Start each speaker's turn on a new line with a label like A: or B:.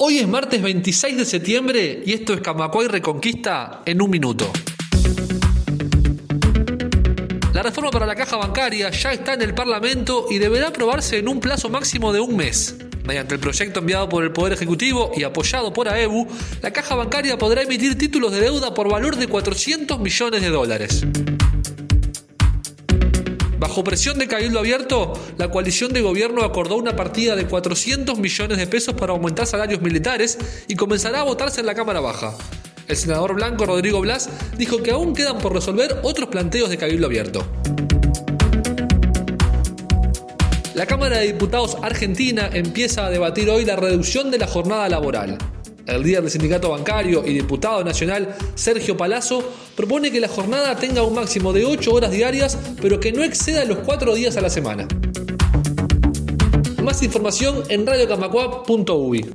A: Hoy es martes 26 de septiembre y esto es Camacuay Reconquista en un minuto. La reforma para la caja bancaria ya está en el Parlamento y deberá aprobarse en un plazo máximo de un mes. Mediante el proyecto enviado por el Poder Ejecutivo y apoyado por AEBU, la caja bancaria podrá emitir títulos de deuda por valor de 400 millones de dólares. Bajo presión de Cabildo Abierto, la coalición de gobierno acordó una partida de 400 millones de pesos para aumentar salarios militares y comenzará a votarse en la Cámara Baja. El senador blanco Rodrigo Blas dijo que aún quedan por resolver otros planteos de Cabildo Abierto. La Cámara de Diputados Argentina empieza a debatir hoy la reducción de la jornada laboral. El líder del sindicato bancario y diputado nacional Sergio Palazzo propone que la jornada tenga un máximo de 8 horas diarias, pero que no exceda los 4 días a la semana. Más información en radiocamacuap.uy.